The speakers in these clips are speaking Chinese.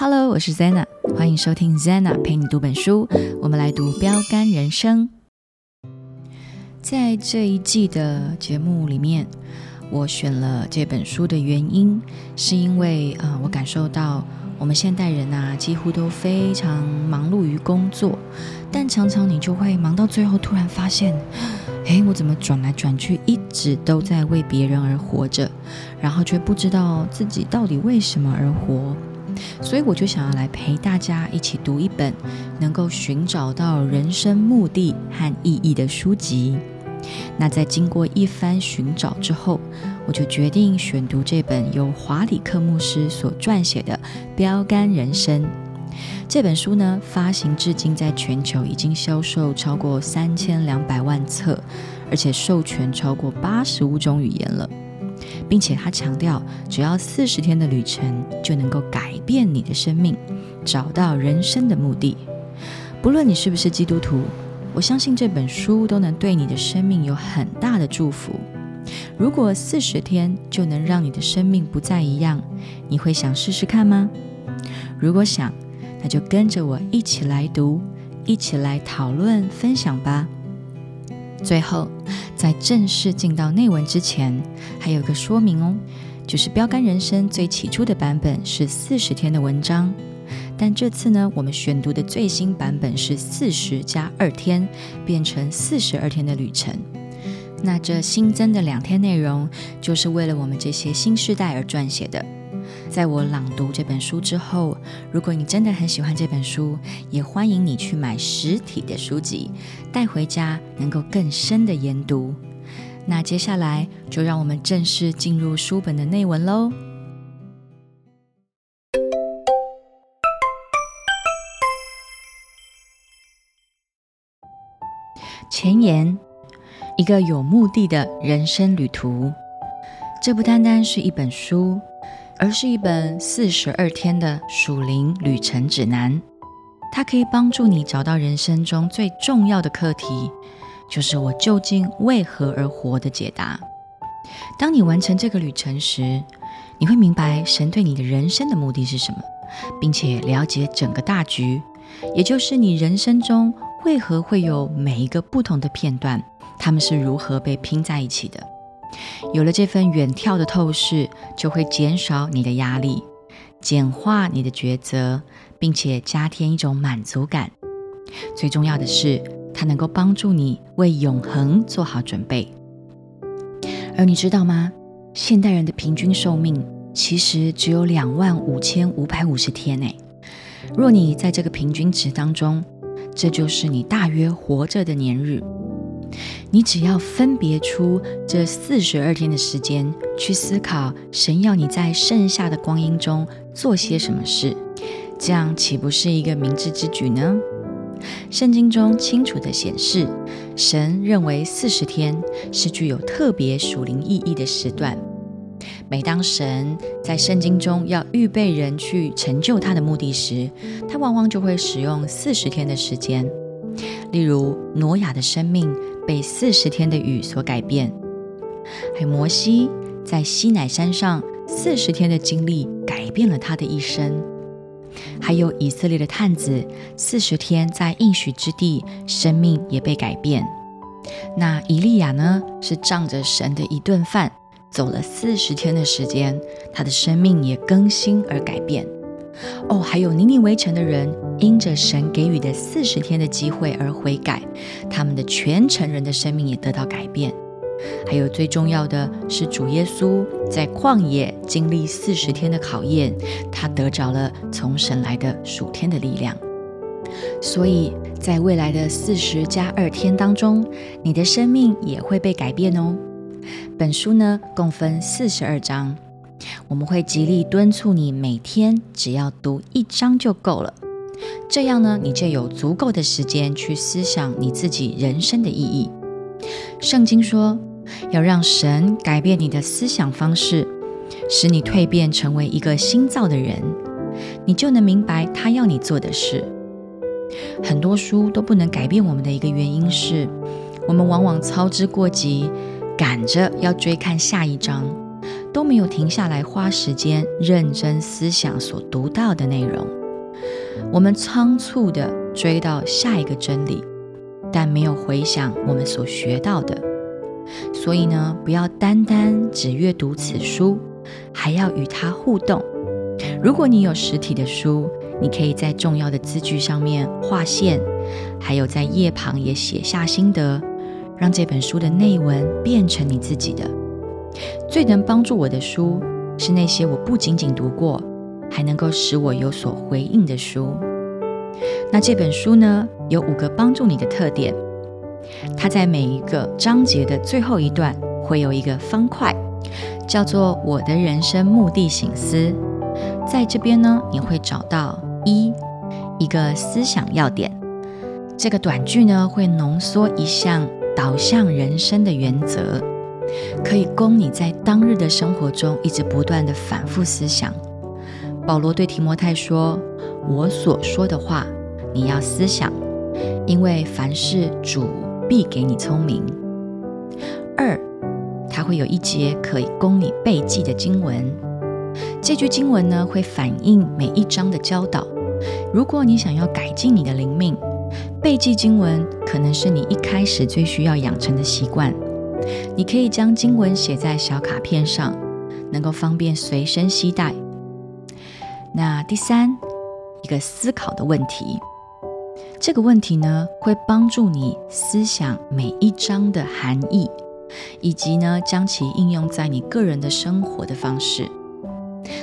Hello，我是 Zena，欢迎收听 Zena 陪你读本书。我们来读《标杆人生》。在这一季的节目里面，我选了这本书的原因，是因为啊，我感受到我们现代人啊，几乎都非常忙碌于工作，但常常你就会忙到最后，突然发现，诶，我怎么转来转去，一直都在为别人而活着，然后却不知道自己到底为什么而活。所以我就想要来陪大家一起读一本能够寻找到人生目的和意义的书籍。那在经过一番寻找之后，我就决定选读这本由华里克牧师所撰写的《标杆人生》这本书呢。发行至今，在全球已经销售超过三千两百万册，而且授权超过八十五种语言了。并且他强调，只要四十天的旅程就能够改变你的生命，找到人生的目的。不论你是不是基督徒，我相信这本书都能对你的生命有很大的祝福。如果四十天就能让你的生命不再一样，你会想试试看吗？如果想，那就跟着我一起来读，一起来讨论分享吧。最后。在正式进到内文之前，还有个说明哦，就是《标杆人生》最起初的版本是四十天的文章，但这次呢，我们选读的最新版本是四十加二天，变成四十二天的旅程。那这新增的两天内容，就是为了我们这些新世代而撰写的。在我朗读这本书之后，如果你真的很喜欢这本书，也欢迎你去买实体的书籍带回家，能够更深的研读。那接下来就让我们正式进入书本的内文喽。前言：一个有目的的人生旅途。这不单单是一本书。而是一本四十二天的属灵旅程指南，它可以帮助你找到人生中最重要的课题，就是我究竟为何而活的解答。当你完成这个旅程时，你会明白神对你的人生的目的是什么，并且了解整个大局，也就是你人生中为何会有每一个不同的片段，它们是如何被拼在一起的。有了这份远眺的透视，就会减少你的压力，简化你的抉择，并且加添一种满足感。最重要的是，它能够帮助你为永恒做好准备。而你知道吗？现代人的平均寿命其实只有两万五千五百五十天诶。若你在这个平均值当中，这就是你大约活着的年日。你只要分别出这四十二天的时间去思考，神要你在剩下的光阴中做些什么事，这样岂不是一个明智之举呢？圣经中清楚地显示，神认为四十天是具有特别属灵意义的时段。每当神在圣经中要预备人去成就他的目的时，他往往就会使用四十天的时间。例如，挪亚的生命。被四十天的雨所改变，还有摩西在西乃山上四十天的经历改变了他的一生，还有以色列的探子四十天在应许之地，生命也被改变。那以利亚呢？是仗着神的一顿饭，走了四十天的时间，他的生命也更新而改变。哦，还有尼尼围城的人，因着神给予的四十天的机会而悔改，他们的全城人的生命也得到改变。还有最重要的是，主耶稣在旷野经历四十天的考验，他得着了从神来的属天的力量。所以在未来的四十加二天当中，你的生命也会被改变哦。本书呢，共分四十二章。我们会极力敦促你每天只要读一章就够了，这样呢，你就有足够的时间去思想你自己人生的意义。圣经说，要让神改变你的思想方式，使你蜕变成为一个新造的人，你就能明白他要你做的事。很多书都不能改变我们的一个原因是，我们往往操之过急，赶着要追看下一章。都没有停下来花时间认真思想所读到的内容。我们仓促的追到下一个真理，但没有回想我们所学到的。所以呢，不要单单只阅读此书，还要与它互动。如果你有实体的书，你可以在重要的字句上面划线，还有在页旁也写下心得，让这本书的内文变成你自己的。最能帮助我的书，是那些我不仅仅读过，还能够使我有所回应的书。那这本书呢，有五个帮助你的特点。它在每一个章节的最后一段会有一个方块，叫做“我的人生目的醒思”。在这边呢，你会找到一一个思想要点。这个短句呢，会浓缩一项导向人生的原则，可以供你在当日的生活中一直不断的反复思想。保罗对提摩太说：“我所说的话，你要思想，因为凡事主。”必给你聪明。二，它会有一节可以供你背记的经文。这句经文呢，会反映每一章的教导。如果你想要改进你的灵命，背记经文可能是你一开始最需要养成的习惯。你可以将经文写在小卡片上，能够方便随身携带。那第三，一个思考的问题。这个问题呢，会帮助你思想每一章的含义，以及呢，将其应用在你个人的生活的方式。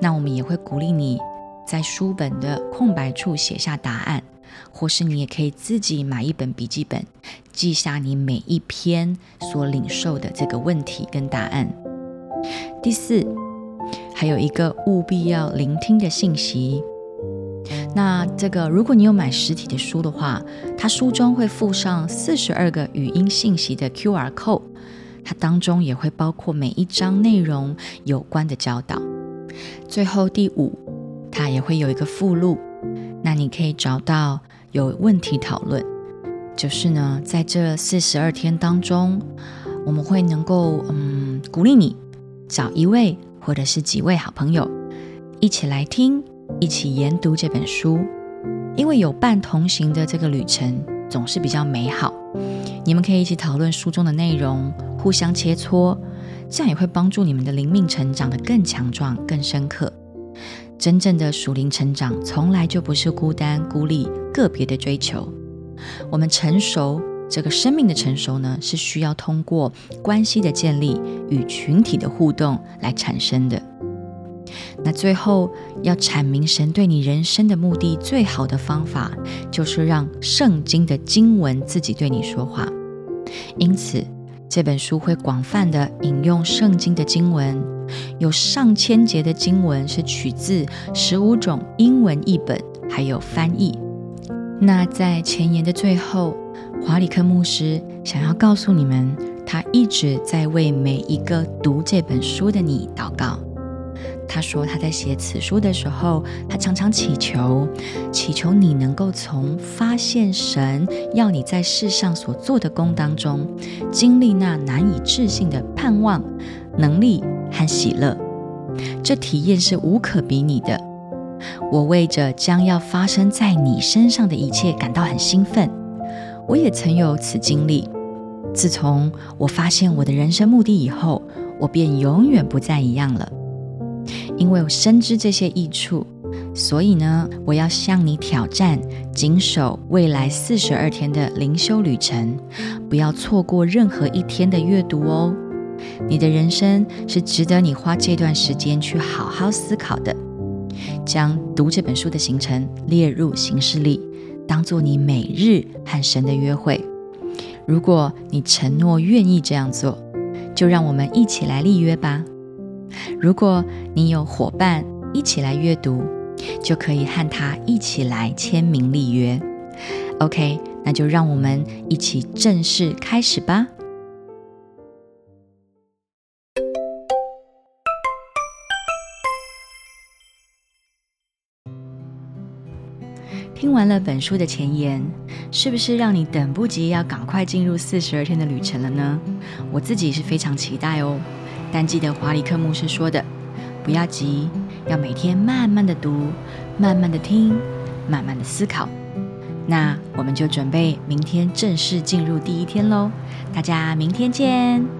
那我们也会鼓励你在书本的空白处写下答案，或是你也可以自己买一本笔记本，记下你每一篇所领受的这个问题跟答案。第四，还有一个务必要聆听的信息。那这个，如果你有买实体的书的话，它书中会附上四十二个语音信息的 QR code，它当中也会包括每一章内容有关的教导。最后第五，它也会有一个附录，那你可以找到有问题讨论，就是呢，在这四十二天当中，我们会能够嗯鼓励你找一位或者是几位好朋友一起来听。一起研读这本书，因为有伴同行的这个旅程总是比较美好。你们可以一起讨论书中的内容，互相切磋，这样也会帮助你们的灵命成长得更强壮、更深刻。真正的属灵成长从来就不是孤单孤立、个别的追求。我们成熟，这个生命的成熟呢，是需要通过关系的建立与群体的互动来产生的。那最后要阐明神对你人生的目的，最好的方法就是让圣经的经文自己对你说话。因此，这本书会广泛的引用圣经的经文，有上千节的经文是取自十五种英文译本，还有翻译。那在前言的最后，华里克牧师想要告诉你们，他一直在为每一个读这本书的你祷告。他说，他在写此书的时候，他常常祈求，祈求你能够从发现神要你在世上所做的功当中，经历那难以置信的盼望、能力和喜乐。这体验是无可比拟的。我为着将要发生在你身上的一切感到很兴奋。我也曾有此经历。自从我发现我的人生目的以后，我便永远不再一样了。因为我深知这些益处，所以呢，我要向你挑战，谨守未来四十二天的灵修旅程，不要错过任何一天的阅读哦。你的人生是值得你花这段时间去好好思考的。将读这本书的行程列入行事历，当做你每日和神的约会。如果你承诺愿意这样做，就让我们一起来立约吧。如果你有伙伴一起来阅读，就可以和他一起来签名立约。OK，那就让我们一起正式开始吧。听完了本书的前言，是不是让你等不及要赶快进入四十二天的旅程了呢？我自己是非常期待哦。但记得华理克牧师说的，不要急，要每天慢慢的读，慢慢的听，慢慢的思考。那我们就准备明天正式进入第一天喽，大家明天见。